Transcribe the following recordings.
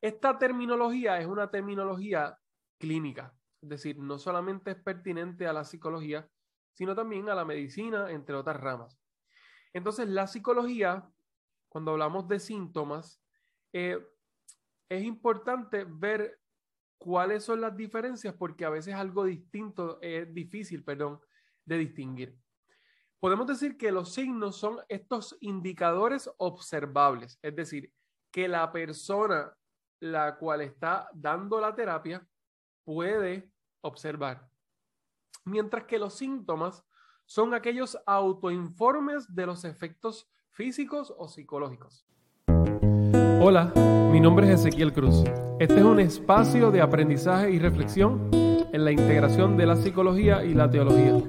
Esta terminología es una terminología clínica, es decir, no solamente es pertinente a la psicología, sino también a la medicina, entre otras ramas. Entonces, la psicología, cuando hablamos de síntomas, eh, es importante ver cuáles son las diferencias porque a veces algo distinto es difícil, perdón, de distinguir. Podemos decir que los signos son estos indicadores observables, es decir, que la persona la cual está dando la terapia puede observar. Mientras que los síntomas son aquellos autoinformes de los efectos físicos o psicológicos. Hola, mi nombre es Ezequiel Cruz. Este es un espacio de aprendizaje y reflexión en la integración de la psicología y la teología.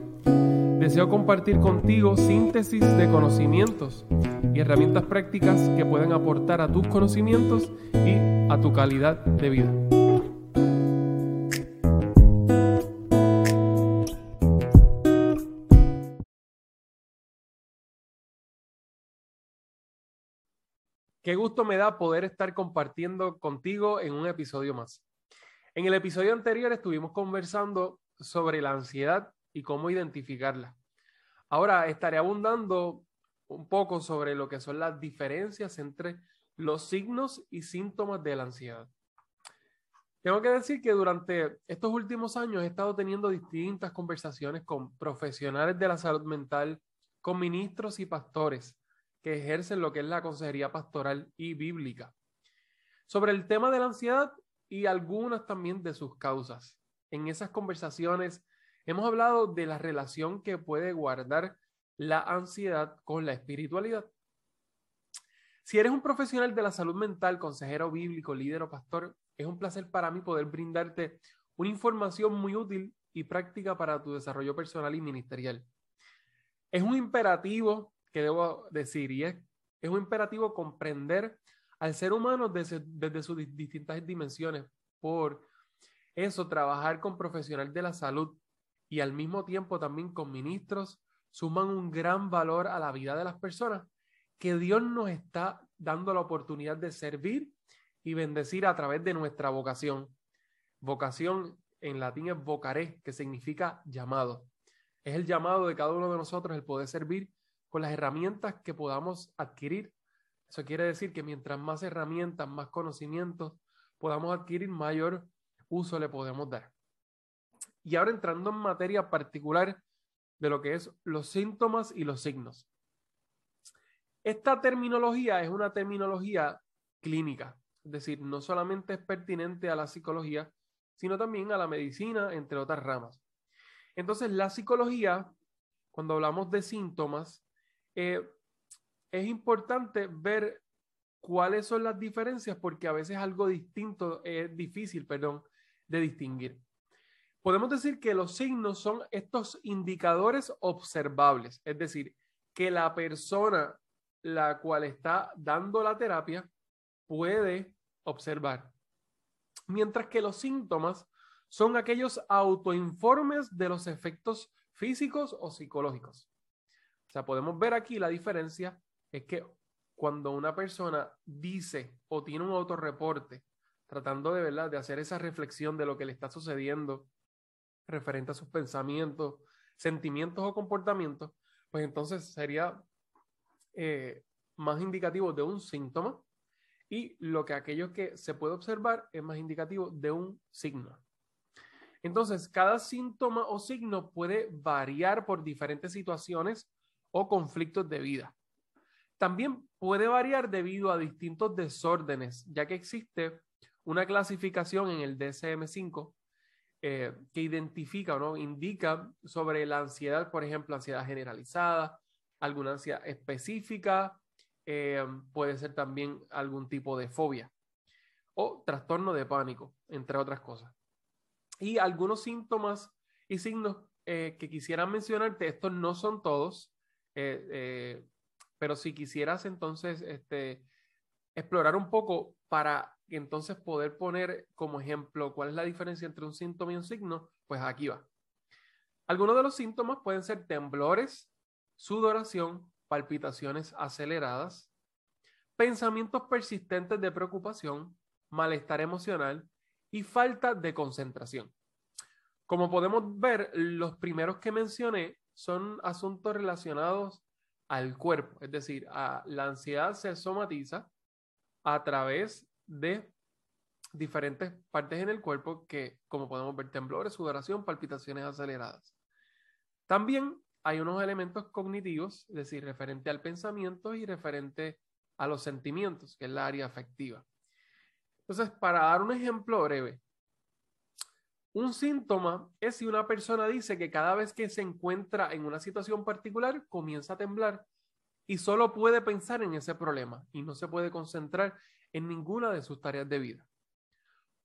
Deseo compartir contigo síntesis de conocimientos y herramientas prácticas que puedan aportar a tus conocimientos y a tu calidad de vida. Qué gusto me da poder estar compartiendo contigo en un episodio más. En el episodio anterior estuvimos conversando sobre la ansiedad y cómo identificarla. Ahora estaré abundando un poco sobre lo que son las diferencias entre los signos y síntomas de la ansiedad. Tengo que decir que durante estos últimos años he estado teniendo distintas conversaciones con profesionales de la salud mental, con ministros y pastores que ejercen lo que es la consejería pastoral y bíblica, sobre el tema de la ansiedad y algunas también de sus causas. En esas conversaciones hemos hablado de la relación que puede guardar la ansiedad con la espiritualidad. Si eres un profesional de la salud mental, consejero bíblico, líder o pastor, es un placer para mí poder brindarte una información muy útil y práctica para tu desarrollo personal y ministerial. Es un imperativo que debo decir y es, un imperativo comprender al ser humano desde, desde sus distintas dimensiones. Por eso, trabajar con profesionales de la salud y al mismo tiempo también con ministros suman un gran valor a la vida de las personas que Dios nos está dando la oportunidad de servir y bendecir a través de nuestra vocación. Vocación en latín es vocaré, que significa llamado. Es el llamado de cada uno de nosotros el poder servir con las herramientas que podamos adquirir. Eso quiere decir que mientras más herramientas, más conocimientos podamos adquirir, mayor uso le podemos dar. Y ahora entrando en materia particular de lo que es los síntomas y los signos. Esta terminología es una terminología clínica, es decir, no solamente es pertinente a la psicología, sino también a la medicina, entre otras ramas. Entonces, la psicología, cuando hablamos de síntomas, eh, es importante ver cuáles son las diferencias porque a veces algo distinto es difícil, perdón, de distinguir. Podemos decir que los signos son estos indicadores observables, es decir, que la persona la cual está dando la terapia puede observar. Mientras que los síntomas son aquellos autoinformes de los efectos físicos o psicológicos. O sea, podemos ver aquí la diferencia es que cuando una persona dice o tiene un autorreporte tratando de verdad de hacer esa reflexión de lo que le está sucediendo referente a sus pensamientos, sentimientos o comportamientos, pues entonces sería eh, más indicativo de un síntoma y lo que aquello que se puede observar es más indicativo de un signo. Entonces, cada síntoma o signo puede variar por diferentes situaciones o conflictos de vida. También puede variar debido a distintos desórdenes, ya que existe una clasificación en el DSM-5 eh, que identifica o no indica sobre la ansiedad, por ejemplo, ansiedad generalizada, alguna ansiedad específica, eh, puede ser también algún tipo de fobia o trastorno de pánico, entre otras cosas. Y algunos síntomas y signos eh, que quisiera mencionarte, estos no son todos, pero si quisieras entonces este, explorar un poco para entonces poder poner como ejemplo cuál es la diferencia entre un síntoma y un signo, pues aquí va. Algunos de los síntomas pueden ser temblores, sudoración, palpitaciones aceleradas, pensamientos persistentes de preocupación, malestar emocional y falta de concentración. Como podemos ver, los primeros que mencioné son asuntos relacionados al cuerpo, es decir, a la ansiedad se somatiza a través de diferentes partes en el cuerpo que, como podemos ver, temblores, sudoración, palpitaciones aceleradas. También hay unos elementos cognitivos, es decir, referente al pensamiento y referente a los sentimientos, que es la área afectiva. Entonces, para dar un ejemplo breve, un síntoma es si una persona dice que cada vez que se encuentra en una situación particular comienza a temblar y solo puede pensar en ese problema y no se puede concentrar en ninguna de sus tareas de vida.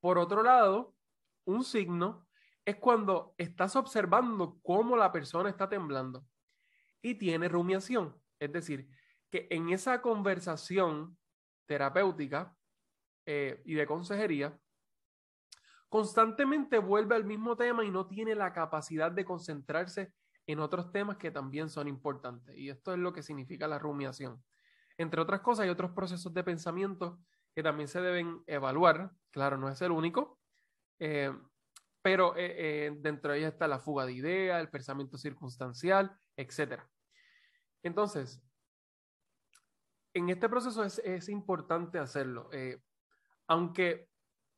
Por otro lado, un signo es cuando estás observando cómo la persona está temblando y tiene rumiación, es decir, que en esa conversación terapéutica eh, y de consejería, constantemente vuelve al mismo tema y no tiene la capacidad de concentrarse en otros temas que también son importantes. Y esto es lo que significa la rumiación. Entre otras cosas, hay otros procesos de pensamiento que también se deben evaluar. Claro, no es el único, eh, pero eh, eh, dentro de ella está la fuga de ideas, el pensamiento circunstancial, etc. Entonces, en este proceso es, importante hacerlo. aunque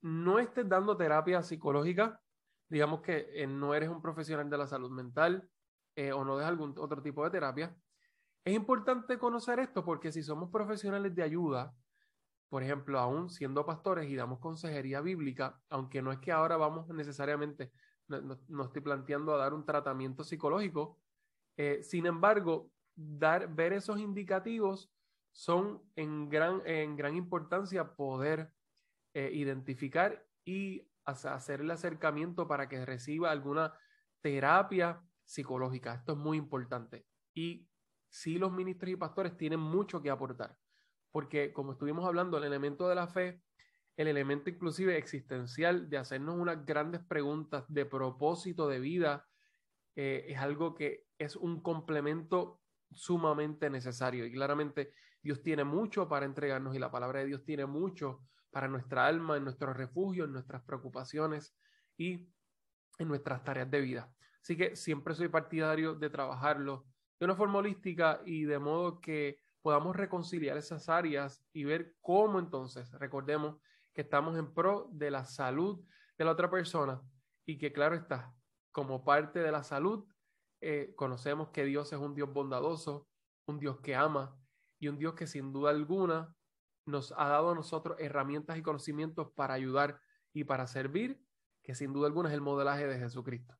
no estés dando terapia psicológica, digamos que no eres un profesional de la salud mental o no des algún otro tipo de terapia, es importante conocer esto porque si somos profesionales de ayuda, por ejemplo, aún siendo pastores y damos consejería bíblica, aunque no es que ahora vamos necesariamente, no, estoy planteando a dar un tratamiento psicológico, eh, sin embargo, dar, ver esos indicativos son en gran, en gran importancia poder eh, identificar y hacer el acercamiento para que reciba alguna terapia psicológica. Esto es muy importante. Y sí, los ministros y pastores tienen mucho que aportar porque como estuvimos hablando, el elemento de la fe, el elemento inclusive existencial de hacernos unas grandes preguntas de propósito de vida, eh, es algo que es un complemento sumamente necesario. Y claramente Dios tiene mucho para entregarnos y la palabra de Dios tiene mucho para nuestra alma, en nuestro refugio, en nuestras preocupaciones y en nuestras tareas de vida. Así que siempre soy partidario de trabajarlo de una forma holística y de modo que podamos reconciliar esas áreas y ver cómo entonces, recordemos que estamos en pro de la salud de la otra persona y que claro está, como parte de la salud, eh, conocemos que Dios es un Dios bondadoso, un Dios que ama y un Dios que sin duda alguna nos ha dado a nosotros herramientas y conocimientos para ayudar y para servir, que sin duda alguna es el modelaje de Jesucristo.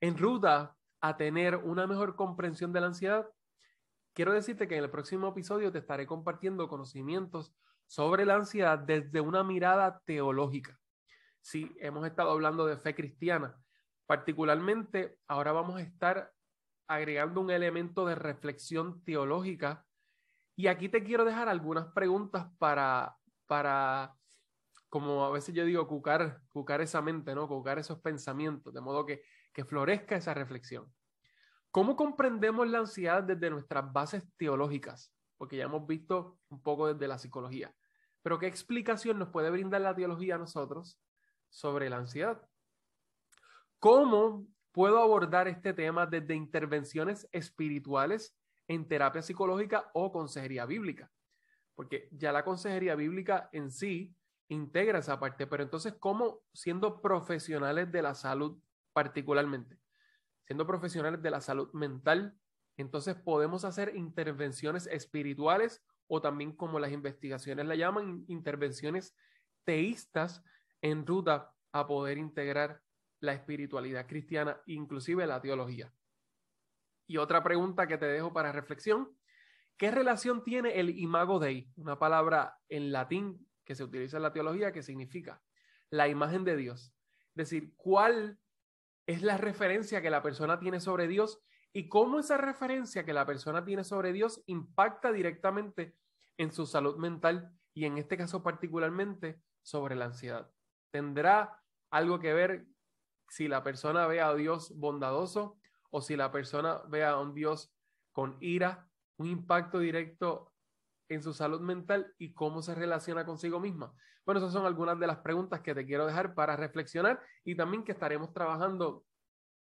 En ruta a tener una mejor comprensión de la ansiedad, Quiero decirte que en el próximo episodio te estaré compartiendo conocimientos sobre la ansiedad desde una mirada teológica. Sí, hemos estado hablando de fe cristiana. Particularmente, ahora vamos a estar agregando un elemento de reflexión teológica. Y aquí te quiero dejar algunas preguntas para, para como a veces yo digo, cucar, cucar esa mente, ¿no? Cucar esos pensamientos, de modo que, que florezca esa reflexión. ¿Cómo comprendemos la ansiedad desde nuestras bases teológicas? Porque ya hemos visto un poco desde la psicología. Pero ¿qué explicación nos puede brindar la teología a nosotros sobre la ansiedad? ¿Cómo puedo abordar este tema desde intervenciones espirituales en terapia psicológica o consejería bíblica? Porque ya la consejería bíblica en sí integra esa parte, pero entonces, ¿cómo siendo profesionales de la salud particularmente? Siendo profesionales de la salud mental, entonces podemos hacer intervenciones espirituales o también como las investigaciones la llaman, intervenciones teístas en ruta a poder integrar la espiritualidad cristiana, inclusive la teología. Y otra pregunta que te dejo para reflexión, ¿qué relación tiene el imago Dei, una palabra en latín que se utiliza en la teología que significa la imagen de Dios? Es decir, ¿cuál es la referencia que la persona tiene sobre Dios y cómo esa referencia que la persona tiene sobre Dios impacta directamente en su salud mental y en este caso particularmente sobre la ansiedad. ¿Tendrá algo que ver si la persona ve a Dios bondadoso o si la persona ve a un Dios con ira, un impacto directo en su salud mental y cómo se relaciona consigo misma? Bueno, esas son algunas de las preguntas que te quiero dejar para reflexionar y también que estaremos trabajando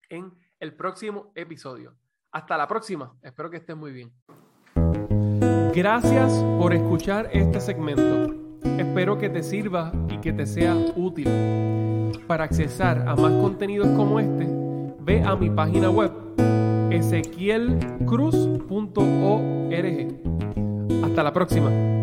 en el próximo episodio. Hasta la próxima. Espero que estés muy bien. Gracias por escuchar este segmento. Espero que te sirva y que te sea útil. Para accesar a más contenidos como este, ve a mi página web ezequielcruz.org. Hasta la próxima.